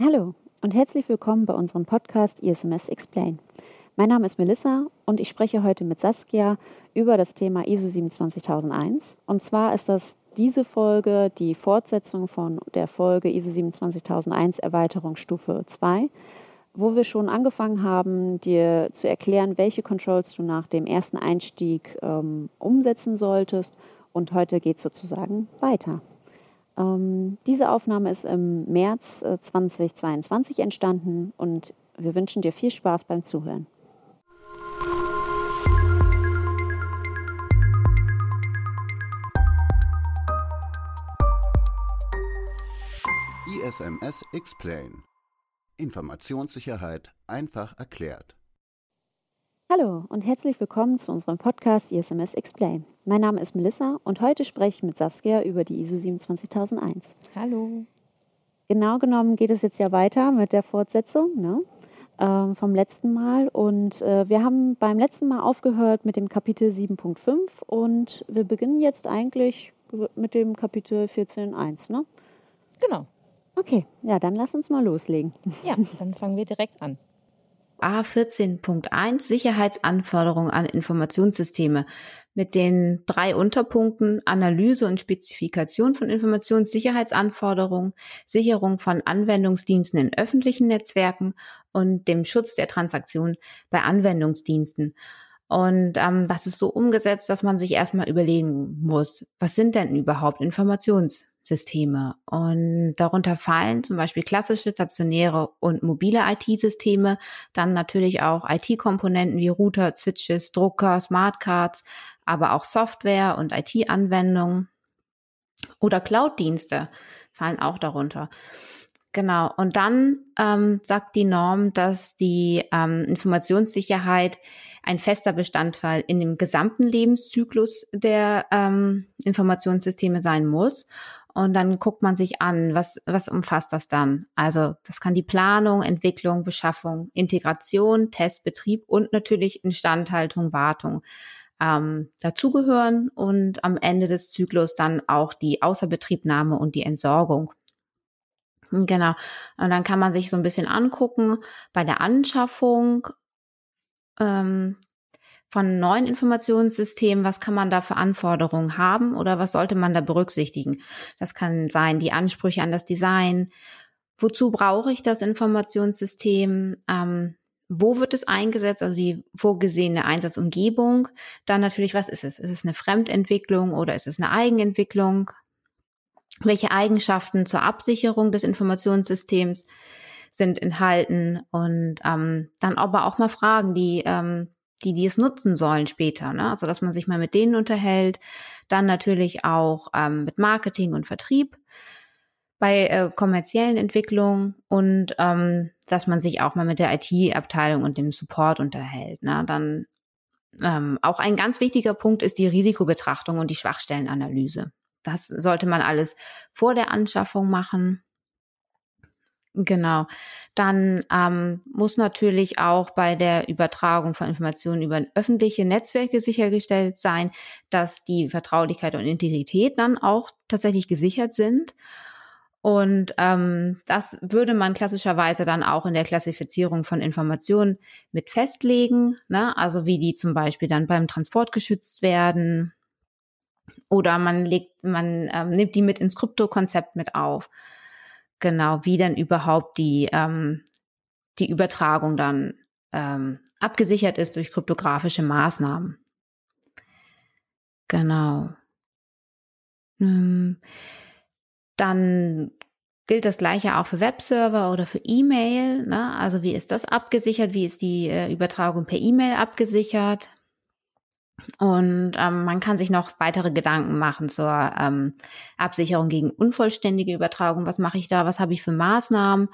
Hallo und herzlich willkommen bei unserem Podcast ISMS Explain. Mein Name ist Melissa und ich spreche heute mit Saskia über das Thema ISO 27001. Und zwar ist das diese Folge die Fortsetzung von der Folge ISO 27001 Erweiterung Stufe 2, wo wir schon angefangen haben, dir zu erklären, welche Controls du nach dem ersten Einstieg ähm, umsetzen solltest. Und heute geht es sozusagen weiter. Ähm, diese Aufnahme ist im März äh, 2022 entstanden und wir wünschen dir viel Spaß beim Zuhören. ISMS Explain. Informationssicherheit einfach erklärt. Hallo und herzlich willkommen zu unserem Podcast ISMS Explain. Mein Name ist Melissa und heute spreche ich mit Saskia über die ISO 27001. Hallo. Genau genommen geht es jetzt ja weiter mit der Fortsetzung ne, äh, vom letzten Mal. Und äh, wir haben beim letzten Mal aufgehört mit dem Kapitel 7.5 und wir beginnen jetzt eigentlich mit dem Kapitel 14.1. Ne? Genau. Okay, ja, dann lass uns mal loslegen. Ja, dann fangen wir direkt an. A14.1 Sicherheitsanforderungen an Informationssysteme mit den drei Unterpunkten Analyse und Spezifikation von Informationssicherheitsanforderungen, Sicherung von Anwendungsdiensten in öffentlichen Netzwerken und dem Schutz der Transaktion bei Anwendungsdiensten. Und ähm, das ist so umgesetzt, dass man sich erstmal überlegen muss, was sind denn überhaupt Informations Systeme. Und darunter fallen zum Beispiel klassische stationäre und mobile IT-Systeme, dann natürlich auch IT-Komponenten wie Router, Switches, Drucker, Smartcards, aber auch Software und IT-Anwendungen oder Cloud-Dienste fallen auch darunter. Genau. Und dann ähm, sagt die Norm, dass die ähm, Informationssicherheit ein fester Bestandteil in dem gesamten Lebenszyklus der ähm, Informationssysteme sein muss. Und dann guckt man sich an, was, was umfasst das dann? Also das kann die Planung, Entwicklung, Beschaffung, Integration, Test, Betrieb und natürlich Instandhaltung, Wartung ähm, dazugehören und am Ende des Zyklus dann auch die Außerbetriebnahme und die Entsorgung. Genau. Und dann kann man sich so ein bisschen angucken bei der Anschaffung, ähm, von neuen Informationssystemen, was kann man da für Anforderungen haben oder was sollte man da berücksichtigen? Das kann sein, die Ansprüche an das Design. Wozu brauche ich das Informationssystem? Ähm, wo wird es eingesetzt? Also die vorgesehene Einsatzumgebung. Dann natürlich, was ist es? Ist es eine Fremdentwicklung oder ist es eine Eigenentwicklung? Welche Eigenschaften zur Absicherung des Informationssystems sind enthalten? Und ähm, dann aber auch mal Fragen, die ähm, die, die es nutzen sollen später. Ne? Also dass man sich mal mit denen unterhält. Dann natürlich auch ähm, mit Marketing und Vertrieb bei äh, kommerziellen Entwicklungen und ähm, dass man sich auch mal mit der IT-Abteilung und dem Support unterhält. Ne? Dann ähm, auch ein ganz wichtiger Punkt ist die Risikobetrachtung und die Schwachstellenanalyse. Das sollte man alles vor der Anschaffung machen. Genau. Dann ähm, muss natürlich auch bei der Übertragung von Informationen über öffentliche Netzwerke sichergestellt sein, dass die Vertraulichkeit und Integrität dann auch tatsächlich gesichert sind. Und ähm, das würde man klassischerweise dann auch in der Klassifizierung von Informationen mit festlegen, ne? also wie die zum Beispiel dann beim Transport geschützt werden. Oder man legt, man ähm, nimmt die mit ins Kryptokonzept mit auf. Genau, wie denn überhaupt die, ähm, die Übertragung dann ähm, abgesichert ist durch kryptografische Maßnahmen. Genau. Ähm, dann gilt das gleiche auch für Webserver oder für E-Mail. Ne? Also wie ist das abgesichert? Wie ist die äh, Übertragung per E-Mail abgesichert? Und ähm, man kann sich noch weitere Gedanken machen zur ähm, Absicherung gegen unvollständige Übertragung. Was mache ich da? Was habe ich für Maßnahmen?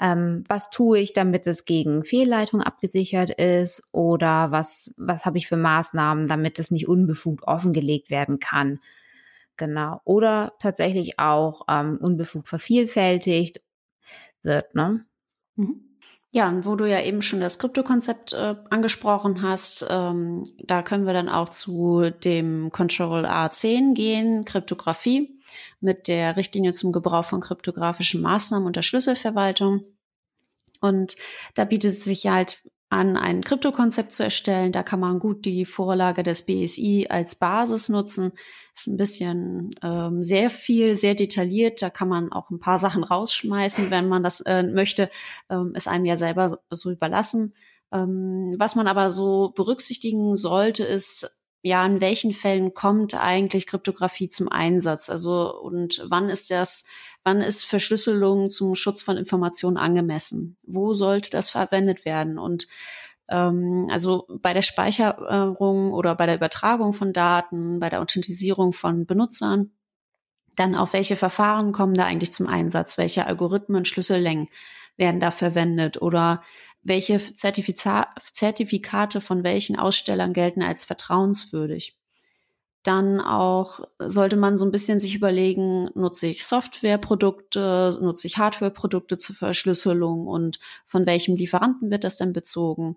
Ähm, was tue ich, damit es gegen Fehlleitung abgesichert ist? Oder was, was habe ich für Maßnahmen, damit es nicht unbefugt offengelegt werden kann? Genau. Oder tatsächlich auch ähm, unbefugt vervielfältigt wird, ne? Mhm. Ja, und wo du ja eben schon das Krypto-Konzept äh, angesprochen hast, ähm, da können wir dann auch zu dem Control A10 gehen, Kryptographie. mit der Richtlinie zum Gebrauch von kryptografischen Maßnahmen unter Schlüsselverwaltung. Und da bietet es sich halt an, ein Kryptokonzept zu erstellen. Da kann man gut die Vorlage des BSI als Basis nutzen. Ist ein bisschen ähm, sehr viel, sehr detailliert. Da kann man auch ein paar Sachen rausschmeißen, wenn man das äh, möchte. Ähm, ist einem ja selber so, so überlassen. Ähm, was man aber so berücksichtigen sollte, ist, ja, in welchen Fällen kommt eigentlich Kryptographie zum Einsatz? Also, und wann ist das, wann ist Verschlüsselung zum Schutz von Informationen angemessen? Wo sollte das verwendet werden? Und ähm, also bei der Speicherung oder bei der Übertragung von Daten, bei der Authentisierung von Benutzern, dann auf welche Verfahren kommen da eigentlich zum Einsatz? Welche Algorithmen, Schlüssellängen werden da verwendet? Oder welche Zertifiza Zertifikate von welchen Ausstellern gelten als vertrauenswürdig. Dann auch sollte man so ein bisschen sich überlegen, nutze ich Softwareprodukte, nutze ich Hardwareprodukte zur Verschlüsselung und von welchem Lieferanten wird das denn bezogen?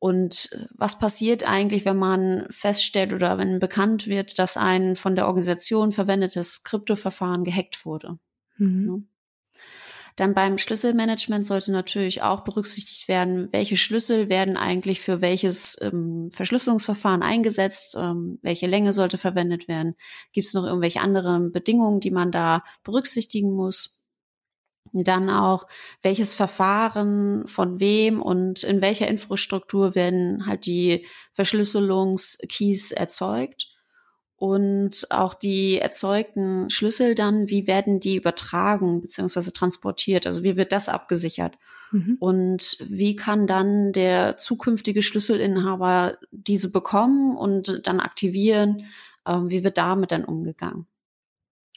Und was passiert eigentlich, wenn man feststellt oder wenn bekannt wird, dass ein von der Organisation verwendetes Kryptoverfahren gehackt wurde? Mhm. Dann beim Schlüsselmanagement sollte natürlich auch berücksichtigt werden, welche Schlüssel werden eigentlich für welches ähm, Verschlüsselungsverfahren eingesetzt, ähm, welche Länge sollte verwendet werden. Gibt es noch irgendwelche anderen Bedingungen, die man da berücksichtigen muss? Dann auch, welches Verfahren von wem und in welcher Infrastruktur werden halt die Verschlüsselungskeys erzeugt und auch die erzeugten Schlüssel dann, wie werden die übertragen bzw. transportiert? Also wie wird das abgesichert? Mhm. Und wie kann dann der zukünftige Schlüsselinhaber diese bekommen und dann aktivieren? Ähm, wie wird damit dann umgegangen?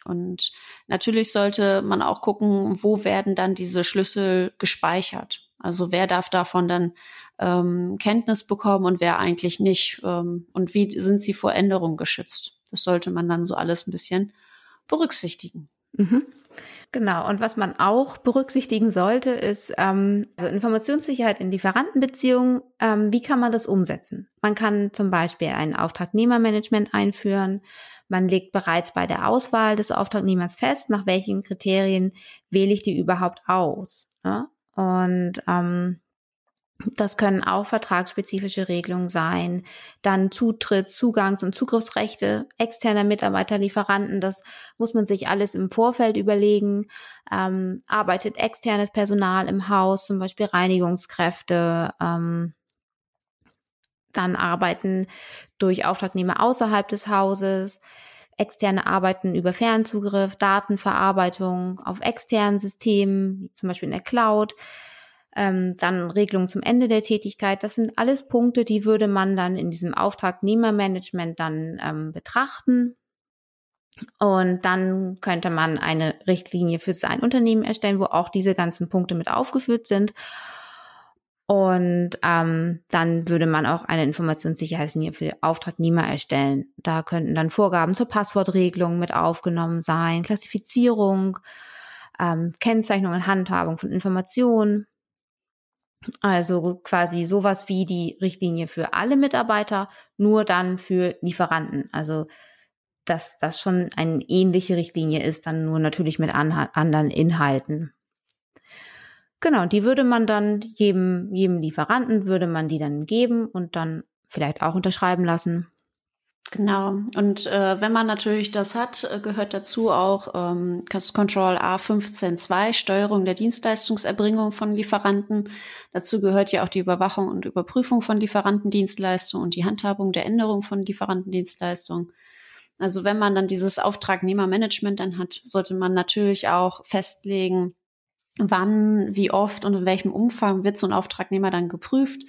Und natürlich sollte man auch gucken, wo werden dann diese Schlüssel gespeichert. Also wer darf davon dann ähm, Kenntnis bekommen und wer eigentlich nicht? Ähm, und wie sind sie vor Änderungen geschützt? Das sollte man dann so alles ein bisschen berücksichtigen. Mhm. Genau. Und was man auch berücksichtigen sollte, ist ähm, also Informationssicherheit in Lieferantenbeziehungen. Ähm, wie kann man das umsetzen? Man kann zum Beispiel ein Auftragnehmermanagement einführen. Man legt bereits bei der Auswahl des Auftragnehmers fest, nach welchen Kriterien wähle ich die überhaupt aus. Ja? Und ähm, das können auch vertragsspezifische Regelungen sein. Dann Zutritts-, Zugangs- und Zugriffsrechte externer Mitarbeiter, Lieferanten. Das muss man sich alles im Vorfeld überlegen. Ähm, arbeitet externes Personal im Haus, zum Beispiel Reinigungskräfte. Ähm, dann arbeiten durch Auftragnehmer außerhalb des Hauses. Externe arbeiten über Fernzugriff, Datenverarbeitung auf externen Systemen, zum Beispiel in der Cloud ähm, dann Regelungen zum Ende der Tätigkeit. Das sind alles Punkte, die würde man dann in diesem Auftragnehmermanagement dann ähm, betrachten. Und dann könnte man eine Richtlinie für sein Unternehmen erstellen, wo auch diese ganzen Punkte mit aufgeführt sind. Und ähm, dann würde man auch eine Informationssicherheitslinie für Auftragnehmer erstellen. Da könnten dann Vorgaben zur Passwortregelung mit aufgenommen sein, Klassifizierung, ähm, Kennzeichnung und Handhabung von Informationen. Also quasi sowas wie die Richtlinie für alle Mitarbeiter, nur dann für Lieferanten. Also dass das schon eine ähnliche Richtlinie ist, dann nur natürlich mit anderen Inhalten. Genau, die würde man dann jedem, jedem Lieferanten würde man die dann geben und dann vielleicht auch unterschreiben lassen. Genau. Und äh, wenn man natürlich das hat, äh, gehört dazu auch ähm, Control A152, Steuerung der Dienstleistungserbringung von Lieferanten. Dazu gehört ja auch die Überwachung und Überprüfung von Lieferantendienstleistungen und die Handhabung der Änderung von Lieferantendienstleistungen. Also wenn man dann dieses Auftragnehmermanagement dann hat, sollte man natürlich auch festlegen, wann, wie oft und in welchem Umfang wird so ein Auftragnehmer dann geprüft.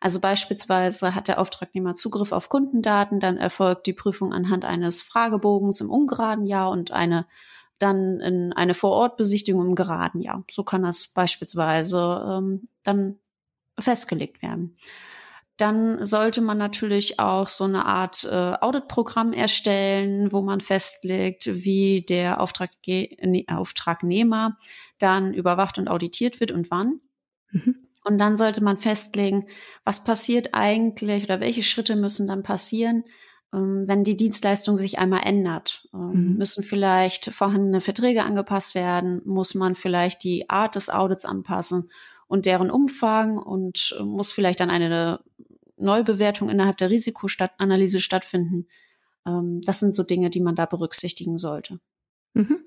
Also beispielsweise hat der Auftragnehmer Zugriff auf Kundendaten, dann erfolgt die Prüfung anhand eines Fragebogens im ungeraden Jahr und eine dann in eine Vorortbesichtigung im geraden Jahr. So kann das beispielsweise ähm, dann festgelegt werden. Dann sollte man natürlich auch so eine Art äh, Auditprogramm erstellen, wo man festlegt, wie der Auftragge nee, Auftragnehmer dann überwacht und auditiert wird und wann. Mhm. Und dann sollte man festlegen, was passiert eigentlich oder welche Schritte müssen dann passieren, ähm, wenn die Dienstleistung sich einmal ändert. Ähm, mhm. Müssen vielleicht vorhandene Verträge angepasst werden? Muss man vielleicht die Art des Audits anpassen und deren Umfang und äh, muss vielleicht dann eine Neubewertung innerhalb der Risikoanalyse stattfinden? Ähm, das sind so Dinge, die man da berücksichtigen sollte. Mhm.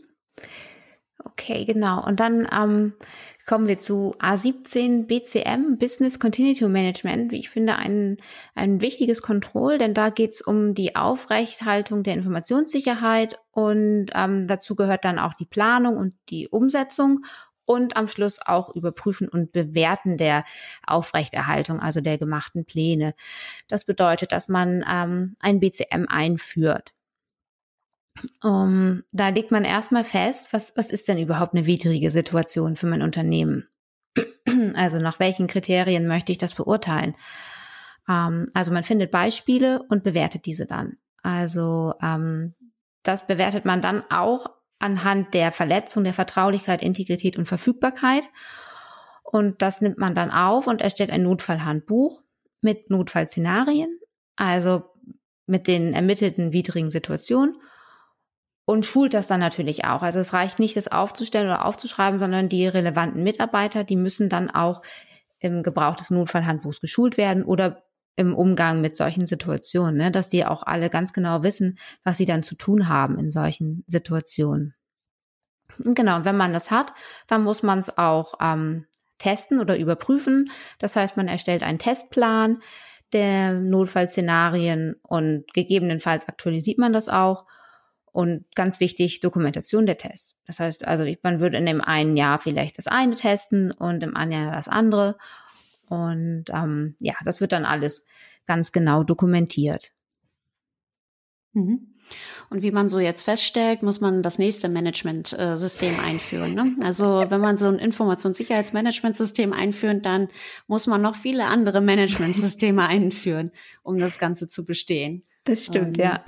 Okay, genau. Und dann ähm, kommen wir zu A17 BCM, Business Continuity Management. Wie ich finde, ein, ein wichtiges Kontroll, denn da geht es um die Aufrechthaltung der Informationssicherheit und ähm, dazu gehört dann auch die Planung und die Umsetzung und am Schluss auch überprüfen und bewerten der Aufrechterhaltung, also der gemachten Pläne. Das bedeutet, dass man ähm, ein BCM einführt. Um, da legt man erstmal fest, was, was ist denn überhaupt eine widrige Situation für mein Unternehmen? Also nach welchen Kriterien möchte ich das beurteilen? Um, ähm, also man findet Beispiele und bewertet diese dann. Also um, ähm, das bewertet man dann auch anhand der Verletzung der Vertraulichkeit, Integrität und Verfügbarkeit. Und das nimmt man dann auf und erstellt ein Notfallhandbuch mit Notfallszenarien, also mit den ermittelten widrigen Situationen und schult das dann natürlich auch. Also es reicht nicht, das aufzustellen oder aufzuschreiben, sondern die relevanten Mitarbeiter, die müssen dann auch im Gebrauch des Notfallhandbuchs geschult werden oder im Umgang mit solchen Situationen, ne? dass die auch alle ganz genau wissen, was sie dann zu tun haben in solchen Situationen. Genau, und wenn man das hat, dann muss man es auch ähm, testen oder überprüfen. Das heißt, man erstellt einen Testplan der Notfallszenarien und gegebenenfalls aktualisiert man das auch und ganz wichtig, Dokumentation der Tests. Das heißt also, man würde in dem einen Jahr vielleicht das eine testen und im anderen Jahr das andere. Und ähm, ja, das wird dann alles ganz genau dokumentiert. Mhm. Und wie man so jetzt feststellt, muss man das nächste Management-System einführen. Ne? Also wenn man so ein Informationssicherheitsmanagementsystem einführt, dann muss man noch viele andere Managementsysteme einführen, um das Ganze zu bestehen. Das stimmt, ähm, ja.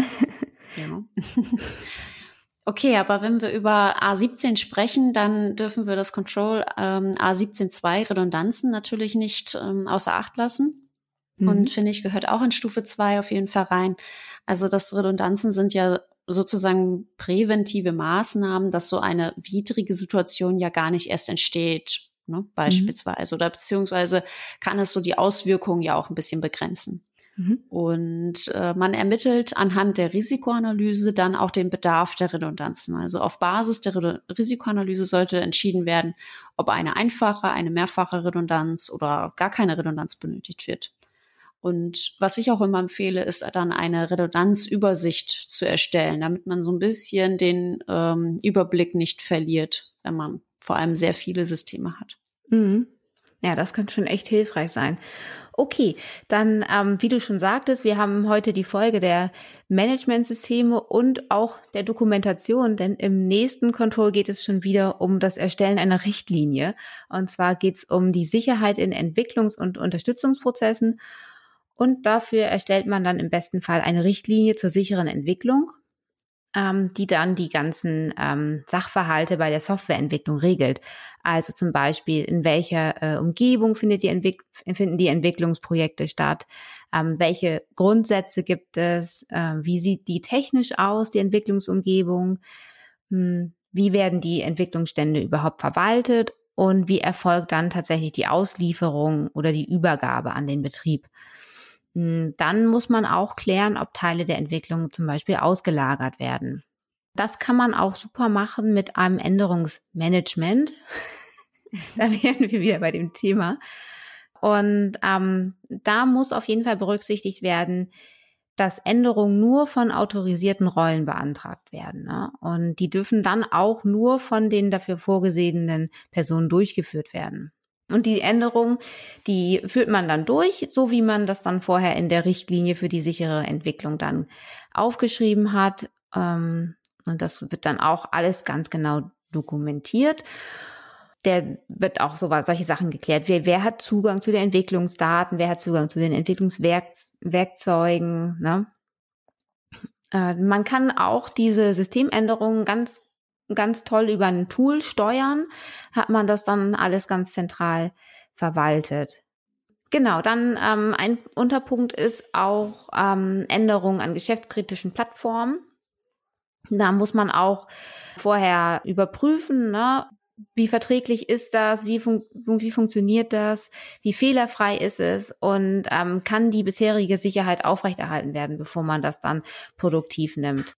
Ja. Okay, aber wenn wir über A17 sprechen, dann dürfen wir das Control ähm, A17.2 Redundanzen natürlich nicht ähm, außer Acht lassen. Mhm. Und finde ich, gehört auch in Stufe 2 auf jeden Fall rein. Also das Redundanzen sind ja sozusagen präventive Maßnahmen, dass so eine widrige Situation ja gar nicht erst entsteht, ne, beispielsweise. Mhm. Oder beziehungsweise kann es so die Auswirkungen ja auch ein bisschen begrenzen. Mhm. Und äh, man ermittelt anhand der Risikoanalyse dann auch den Bedarf der Redundanzen. Also auf Basis der Re Risikoanalyse sollte entschieden werden, ob eine einfache, eine mehrfache Redundanz oder gar keine Redundanz benötigt wird. Und was ich auch immer empfehle, ist dann eine Redundanzübersicht zu erstellen, damit man so ein bisschen den ähm, Überblick nicht verliert, wenn man vor allem sehr viele Systeme hat. Mhm. Ja, das kann schon echt hilfreich sein. Okay, dann, ähm, wie du schon sagtest, wir haben heute die Folge der Managementsysteme und auch der Dokumentation, denn im nächsten Control geht es schon wieder um das Erstellen einer Richtlinie. Und zwar geht es um die Sicherheit in Entwicklungs- und Unterstützungsprozessen. Und dafür erstellt man dann im besten Fall eine Richtlinie zur sicheren Entwicklung ähm, die dann die ganzen ähm, Sachverhalte bei der Softwareentwicklung regelt. Also zum Beispiel, in welcher äh, Umgebung findet die Entwick finden die Entwicklungsprojekte statt, ähm, welche Grundsätze gibt es, äh, wie sieht die technisch aus, die Entwicklungsumgebung, hm, wie werden die Entwicklungsstände überhaupt verwaltet und wie erfolgt dann tatsächlich die Auslieferung oder die Übergabe an den Betrieb. Hm, dann muss man auch klären, ob Teile der Entwicklung zum Beispiel ausgelagert werden. Das kann man auch super machen mit einem Änderungsmanagement. da wären wir wieder bei dem Thema. Und ähm, da muss auf jeden Fall berücksichtigt werden, dass Änderungen nur von autorisierten Rollen beantragt werden. Ne? Und die dürfen dann auch nur von den dafür vorgesehenen Personen durchgeführt werden. Und die Änderung, die führt man dann durch, so wie man das dann vorher in der Richtlinie für die sichere Entwicklung dann aufgeschrieben hat. Ähm, und das wird dann auch alles ganz genau dokumentiert. Der wird auch so solche Sachen geklärt. Wer, wer hat Zugang zu den Entwicklungsdaten? Wer hat Zugang zu den Entwicklungswerkzeugen? Ne? Äh, man kann auch diese Systemänderungen ganz ganz toll über ein Tool steuern, hat man das dann alles ganz zentral verwaltet. Genau, dann ähm, ein Unterpunkt ist auch ähm, Änderungen an geschäftskritischen Plattformen. Da muss man auch vorher überprüfen, ne, wie verträglich ist das, wie, fun wie funktioniert das, wie fehlerfrei ist es und ähm, kann die bisherige Sicherheit aufrechterhalten werden, bevor man das dann produktiv nimmt.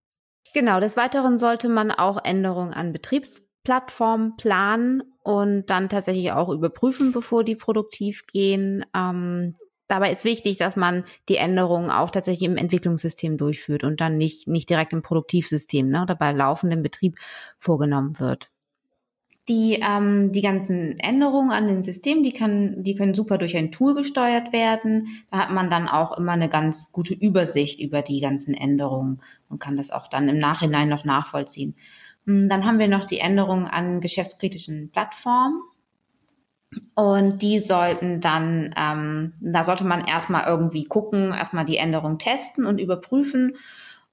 Genau, des Weiteren sollte man auch Änderungen an Betriebsplattformen planen und dann tatsächlich auch überprüfen, bevor die produktiv gehen. Ähm, dabei ist wichtig, dass man die Änderungen auch tatsächlich im Entwicklungssystem durchführt und dann nicht, nicht direkt im Produktivsystem ne, oder bei laufendem Betrieb vorgenommen wird. Die, ähm, die ganzen Änderungen an den Systemen, die, kann, die können super durch ein Tool gesteuert werden. Da hat man dann auch immer eine ganz gute Übersicht über die ganzen Änderungen und kann das auch dann im Nachhinein noch nachvollziehen. Hm, dann haben wir noch die Änderungen an geschäftskritischen Plattformen. Und die sollten dann, ähm, da sollte man erstmal irgendwie gucken, erstmal die Änderung testen und überprüfen.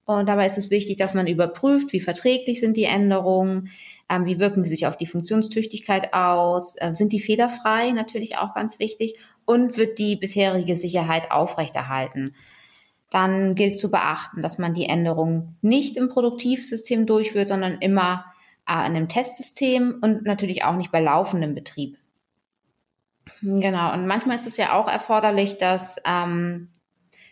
Und dabei ist es wichtig, dass man überprüft, wie verträglich sind die Änderungen, ähm, wie wirken sie sich auf die Funktionstüchtigkeit aus, äh, sind die fehlerfrei, natürlich auch ganz wichtig, und wird die bisherige Sicherheit aufrechterhalten. Dann gilt zu beachten, dass man die Änderungen nicht im Produktivsystem durchführt, sondern immer äh, in einem Testsystem und natürlich auch nicht bei laufendem Betrieb. Genau, und manchmal ist es ja auch erforderlich, dass ähm,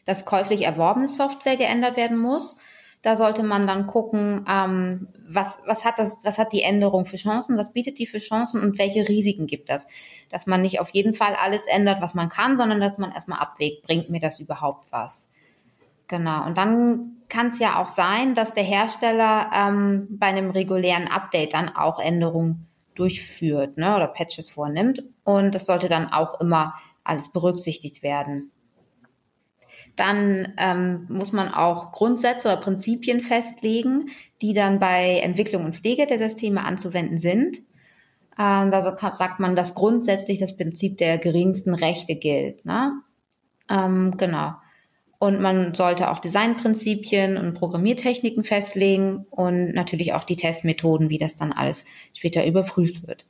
das käuflich erworbene Software geändert werden muss. Da sollte man dann gucken, ähm, was, was, hat das, was hat die Änderung für Chancen, was bietet die für Chancen und welche Risiken gibt das. Dass man nicht auf jeden Fall alles ändert, was man kann, sondern dass man erstmal abwägt, bringt mir das überhaupt was. Genau. Und dann kann es ja auch sein, dass der Hersteller ähm, bei einem regulären Update dann auch Änderungen durchführt ne, oder Patches vornimmt. Und das sollte dann auch immer alles berücksichtigt werden. Dann ähm, muss man auch Grundsätze oder Prinzipien festlegen, die dann bei Entwicklung und Pflege der Systeme anzuwenden sind. Ähm, da sagt man, dass grundsätzlich das Prinzip der geringsten Rechte gilt. Ne? Ähm, genau. Und man sollte auch Designprinzipien und Programmiertechniken festlegen und natürlich auch die Testmethoden, wie das dann alles später überprüft wird.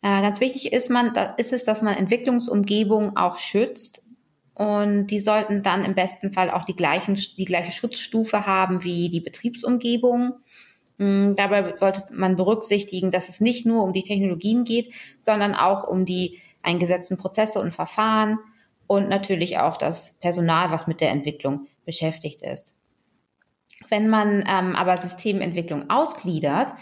Äh, ganz wichtig ist man, da ist es, dass man Entwicklungsumgebungen auch schützt und die sollten dann im besten Fall auch die, gleichen, die gleiche Schutzstufe haben wie die Betriebsumgebung. Mm, dabei sollte man berücksichtigen, dass es nicht nur um die Technologien geht, sondern auch um die eingesetzten Prozesse und Verfahren und natürlich auch das Personal, was mit der Entwicklung beschäftigt ist. Wenn man ähm, aber Systementwicklung ausgliedert,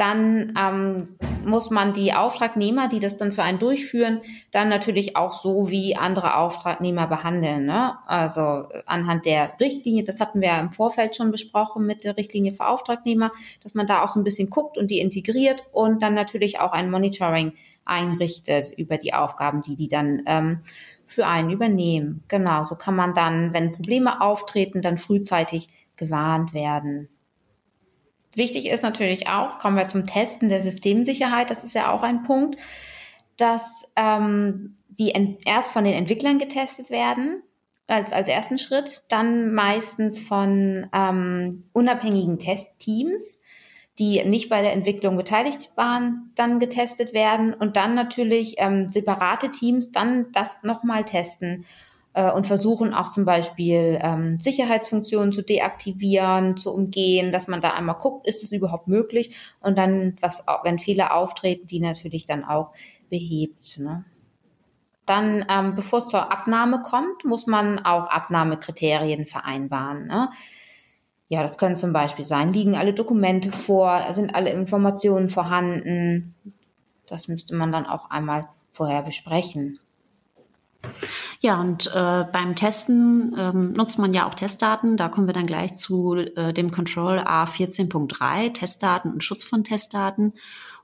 dann ähm, muss man die Auftragnehmer, die das dann für einen durchführen, dann natürlich auch so wie andere Auftragnehmer behandeln. Ne? Also anhand der Richtlinie, das hatten wir ja im Vorfeld schon besprochen mit der Richtlinie für Auftragnehmer, dass man da auch so ein bisschen guckt und die integriert und dann natürlich auch ein Monitoring einrichtet über die Aufgaben, die die dann ähm, für einen übernehmen. Genau, so kann man dann, wenn Probleme auftreten, dann frühzeitig gewarnt werden. Wichtig ist natürlich auch, kommen wir zum Testen der Systemsicherheit, das ist ja auch ein Punkt, dass ähm, die erst von den Entwicklern getestet werden, als, als ersten Schritt, dann meistens von ähm, unabhängigen Testteams, die nicht bei der Entwicklung beteiligt waren, dann getestet werden und dann natürlich ähm, separate Teams dann das nochmal testen äh, und versuchen auch zum Beispiel ähm, Sicherheitsfunktionen zu deaktivieren, zu umgehen, dass man da einmal guckt, ist es überhaupt möglich und dann, was, wenn Fehler auftreten, die natürlich dann auch behebt. Ne? Dann, ähm, bevor es zur Abnahme kommt, muss man auch Abnahmekriterien vereinbaren. Ne? Ja, das können zum Beispiel sein, liegen alle Dokumente vor, sind alle Informationen vorhanden. Das müsste man dann auch einmal vorher besprechen. Ja, und äh, beim Testen ähm, nutzt man ja auch Testdaten. Da kommen wir dann gleich zu äh, dem Control A14.3, Testdaten und Schutz von Testdaten.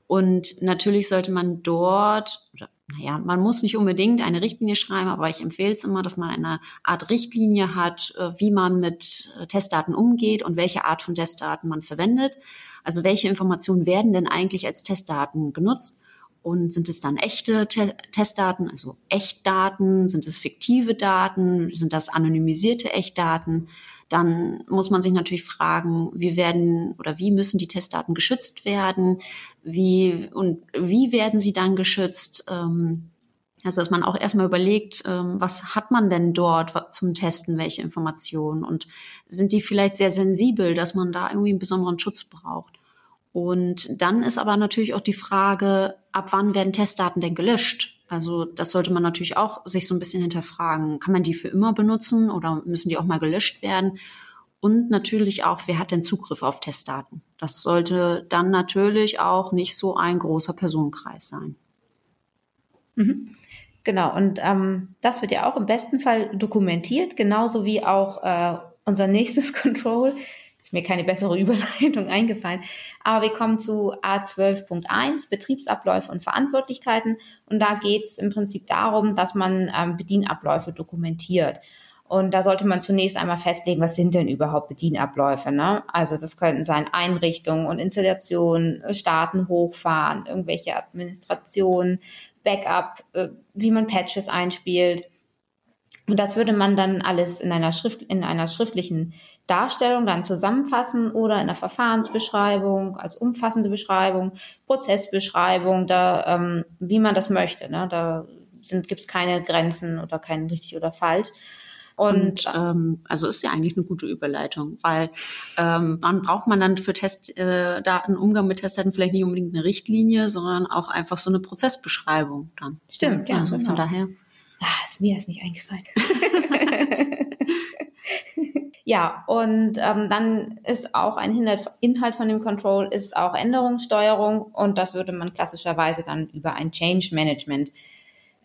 Und natürlich sollte man dort, oder naja, man muss nicht unbedingt eine Richtlinie schreiben, aber ich empfehle es immer, dass man eine Art Richtlinie hat, äh, wie man mit äh, Testdaten umgeht und welche Art von Testdaten man verwendet. Also welche Informationen werden denn eigentlich als Testdaten genutzt? Und sind es dann echte Te Testdaten, also Echtdaten? Sind es fiktive Daten? Sind das anonymisierte Echtdaten? Dann muss man sich natürlich fragen, wie werden oder wie müssen die Testdaten geschützt werden? Wie und wie werden sie dann geschützt? Ähm, Also dass man auch erstmal überlegt, ähm, was hat man denn dort zum Testen, welche Informationen und sind die vielleicht sehr sensibel, dass man da irgendwie einen besonderen Schutz braucht. Und dann ist aber natürlich auch die Frage, ab wann werden Testdaten denn gelöscht? Also das sollte man natürlich auch sich so ein bisschen hinterfragen. Kann man die für immer benutzen oder müssen die auch mal gelöscht werden? Und natürlich auch, wer hat denn Zugriff auf Testdaten? Das sollte dann natürlich auch nicht so ein großer Personenkreis sein. Mhm. Genau, und ähm, das wird ja auch im besten Fall dokumentiert, genauso wie auch äh, unser nächstes Control. Ist mir keine bessere Überleitung eingefallen. Aber wir kommen zu A12.1, Betriebsabläufe und Verantwortlichkeiten. Und da geht es im Prinzip darum, dass man ähm, Bedienabläufe dokumentiert. Und da sollte man zunächst einmal festlegen, was sind denn überhaupt Bedienabläufe. Ne? Also das könnten sein Einrichtungen und Installationen, Starten, Hochfahren, irgendwelche Administrationen, Backup, äh, wie man Patches einspielt. Und das würde man dann alles in einer Schrift, in einer schriftlichen Darstellung dann zusammenfassen oder in einer Verfahrensbeschreibung, als umfassende Beschreibung, Prozessbeschreibung, da, ähm, wie man das möchte. Ne? Da gibt es keine Grenzen oder kein richtig oder falsch. Und ähm, also ist ja eigentlich eine gute Überleitung, weil ähm, wann braucht man dann für Testdaten, äh, Umgang mit Testdaten vielleicht nicht unbedingt eine Richtlinie, sondern auch einfach so eine Prozessbeschreibung dann. Stimmt, ja. Also genau. von daher. Ah, ist mir ist nicht eingefallen. ja, und ähm, dann ist auch ein Inhalt von dem Control ist auch Änderungssteuerung und das würde man klassischerweise dann über ein Change Management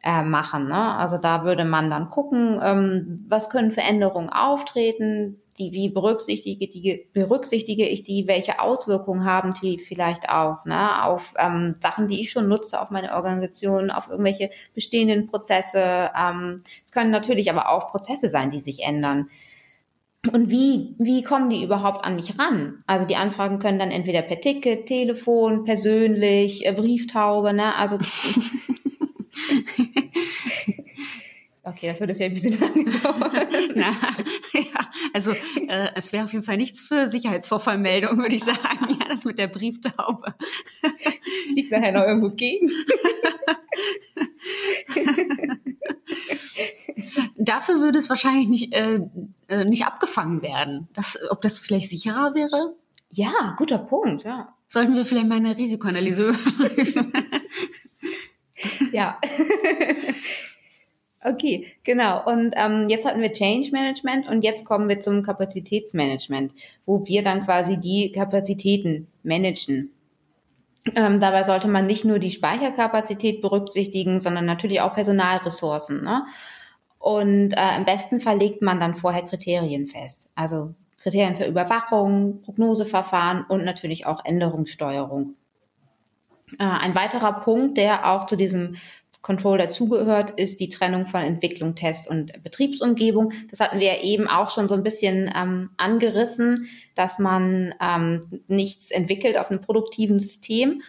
äh, machen. Ne? Also da würde man dann gucken, ähm, was können Veränderungen auftreten, die, wie berücksichtige, die, berücksichtige ich die, welche Auswirkungen haben die vielleicht auch ne, auf ähm, Sachen, die ich schon nutze, auf meine Organisation, auf irgendwelche bestehenden Prozesse. Ähm, es können natürlich aber auch Prozesse sein, die sich ändern. Und wie, wie kommen die überhaupt an mich ran? Also die Anfragen können dann entweder per Ticket, Telefon, persönlich, äh, Brieftaube, ne? Also Okay, das würde vielleicht ein bisschen lange dauern. Na, ja, also äh, es wäre auf jeden Fall nichts für Sicherheitsvorfallmeldung, würde ich sagen. Ja, das mit der Brieftaube. Liegt nachher noch irgendwo gegen. Dafür würde es wahrscheinlich nicht, äh, äh, nicht abgefangen werden. Das, ob das vielleicht sicherer wäre? Ja, guter Punkt, ja. Sollten wir vielleicht mal eine Risikoanalyse überprüfen? ja. Okay, genau. Und ähm, jetzt hatten wir Change Management und jetzt kommen wir zum Kapazitätsmanagement, wo wir dann quasi die Kapazitäten managen. Ähm, dabei sollte man nicht nur die Speicherkapazität berücksichtigen, sondern natürlich auch Personalressourcen. Ne? Und äh, im besten Fall legt man dann vorher Kriterien fest. Also Kriterien zur Überwachung, Prognoseverfahren und natürlich auch Änderungssteuerung. Äh, ein weiterer Punkt, der auch zu diesem Control dazugehört, ist die Trennung von Entwicklung, Test und Betriebsumgebung. Das hatten wir eben auch schon so ein bisschen ähm, angerissen, dass man ähm, nichts entwickelt auf einem produktiven System.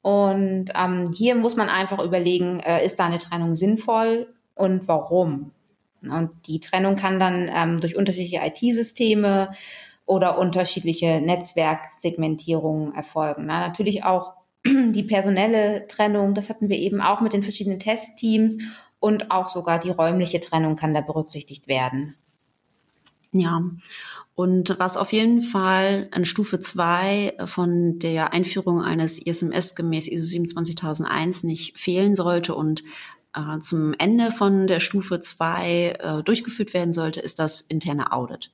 Und ähm, hier muss man einfach überlegen, äh, ist da eine Trennung sinnvoll und warum? Und die Trennung kann dann ähm, durch unterschiedliche IT-Systeme oder unterschiedliche Netzwerksegmentierungen erfolgen. Na, natürlich auch die personelle Trennung, das hatten wir eben auch mit den verschiedenen Testteams und auch sogar die räumliche Trennung kann da berücksichtigt werden. Ja, und was auf jeden Fall an Stufe 2 von der Einführung eines ISMS gemäß ISO 27001 nicht fehlen sollte und äh, zum Ende von der Stufe 2 äh, durchgeführt werden sollte, ist das interne Audit.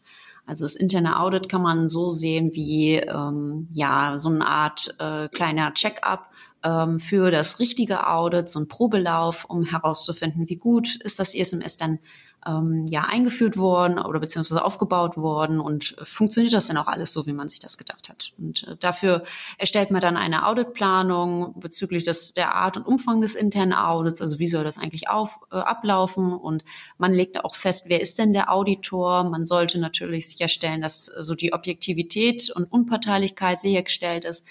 Also das interne Audit kann man so sehen wie ähm, ja so eine Art äh, kleiner Check-up für das richtige Audit, so ein Probelauf, um herauszufinden, wie gut ist das ISMS dann ähm, ja eingeführt worden oder beziehungsweise aufgebaut worden und funktioniert das denn auch alles so, wie man sich das gedacht hat? Und äh, dafür erstellt man dann eine Auditplanung bezüglich des, der Art und Umfang des internen Audits, also wie soll das eigentlich auf, äh, ablaufen und man legt auch fest, wer ist denn der Auditor? Man sollte natürlich sicherstellen, dass so die Objektivität und Unparteilichkeit sichergestellt ist.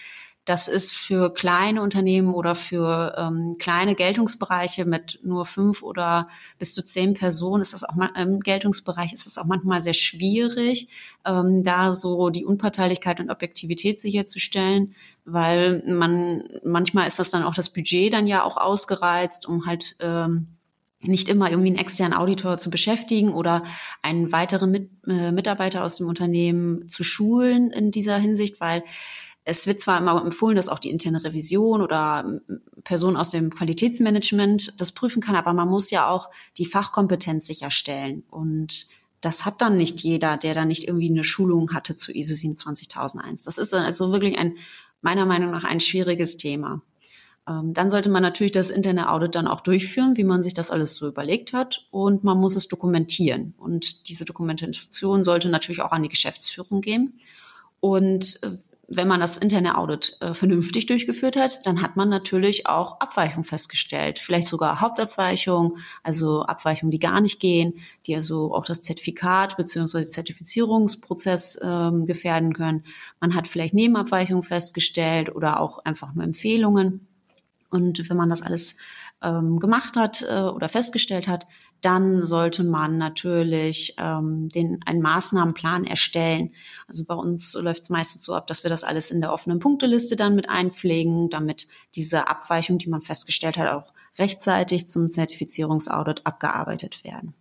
Das ist für kleine Unternehmen oder für ähm, kleine Geltungsbereiche mit nur fünf oder bis zu zehn Personen ist das auch mal, im Geltungsbereich ist das auch manchmal sehr schwierig, ähm, da so die Unparteilichkeit und Objektivität sicherzustellen, weil man manchmal ist das dann auch das Budget dann ja auch ausgereizt, um halt ähm, nicht immer irgendwie einen externen Auditor zu beschäftigen oder einen weiteren Mit äh, Mitarbeiter aus dem Unternehmen zu schulen in dieser Hinsicht, weil es wird zwar immer empfohlen, dass auch die interne Revision oder Person aus dem Qualitätsmanagement das prüfen kann, aber man muss ja auch die Fachkompetenz sicherstellen. Und das hat dann nicht jeder, der da nicht irgendwie eine Schulung hatte zu ISO 27001. Das ist also wirklich ein, meiner Meinung nach ein schwieriges Thema. Ähm, dann sollte man natürlich das interne Audit dann auch durchführen, wie man sich das alles so überlegt hat. Und man muss es dokumentieren. Und diese Dokumentation sollte natürlich auch an die Geschäftsführung gehen. Und äh, wenn man das interne Audit äh, vernünftig durchgeführt hat, dann hat man natürlich auch Abweichungen festgestellt. Vielleicht sogar Hauptabweichungen, also Abweichungen, die gar nicht gehen, die also auch das Zertifikat bzw. Zertifizierungsprozess ähm, gefährden können. Man hat vielleicht Nebenabweichungen festgestellt oder auch einfach nur Empfehlungen. Und wenn man das alles ähm, gemacht hat äh, oder festgestellt hat, dann sollte man natürlich ähm, den, einen Maßnahmenplan erstellen. Also bei uns läuft es meistens so ab, dass wir das alles in der offenen Punkteliste dann mit einpflegen, damit diese Abweichungen, die man festgestellt hat, auch rechtzeitig zum Zertifizierungsaudit abgearbeitet werden.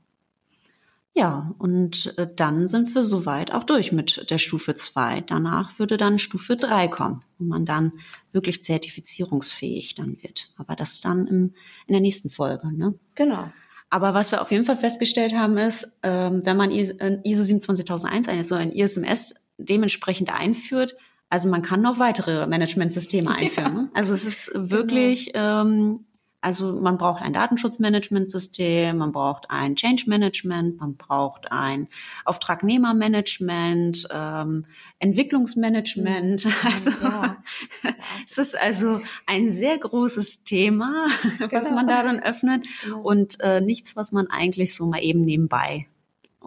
Ja, und äh, dann sind wir soweit auch durch mit der Stufe 2. Danach würde dann Stufe 3 kommen, wo man dann wirklich zertifizierungsfähig dann wird. Aber das dann im, in der nächsten Folge. Ne? Genau. Aber was wir auf jeden Fall festgestellt haben, ist, ähm, wenn man ISO 27001, also ein ISMS, dementsprechend einführt, also man kann noch weitere Managementsysteme einführen. Ja. Also es ist wirklich genau. ähm, also man braucht ein Datenschutzmanagementsystem, man braucht ein Change Management, man braucht ein Auftragnehmermanagement, ähm, Entwicklungsmanagement. Mhm. Also ja. es ist also ein sehr großes Thema, was genau. man darin öffnet und äh, nichts, was man eigentlich so mal eben nebenbei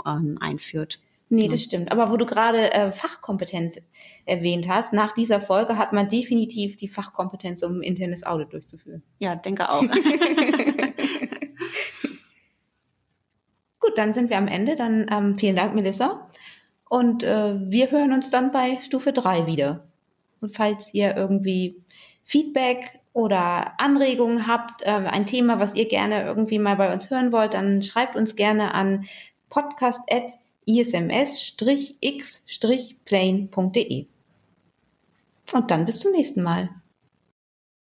ähm, einführt. Nee, das stimmt. Aber wo du gerade äh, Fachkompetenz erwähnt hast, nach dieser Folge hat man definitiv die Fachkompetenz, um ein internes Audit durchzuführen. Ja, denke auch. Gut, dann sind wir am Ende. Dann ähm, vielen Dank, Melissa. Und äh, wir hören uns dann bei Stufe 3 wieder. Und falls ihr irgendwie Feedback oder Anregungen habt, äh, ein Thema, was ihr gerne irgendwie mal bei uns hören wollt, dann schreibt uns gerne an podcast@ isms-x-plane.de. Und dann bis zum nächsten Mal.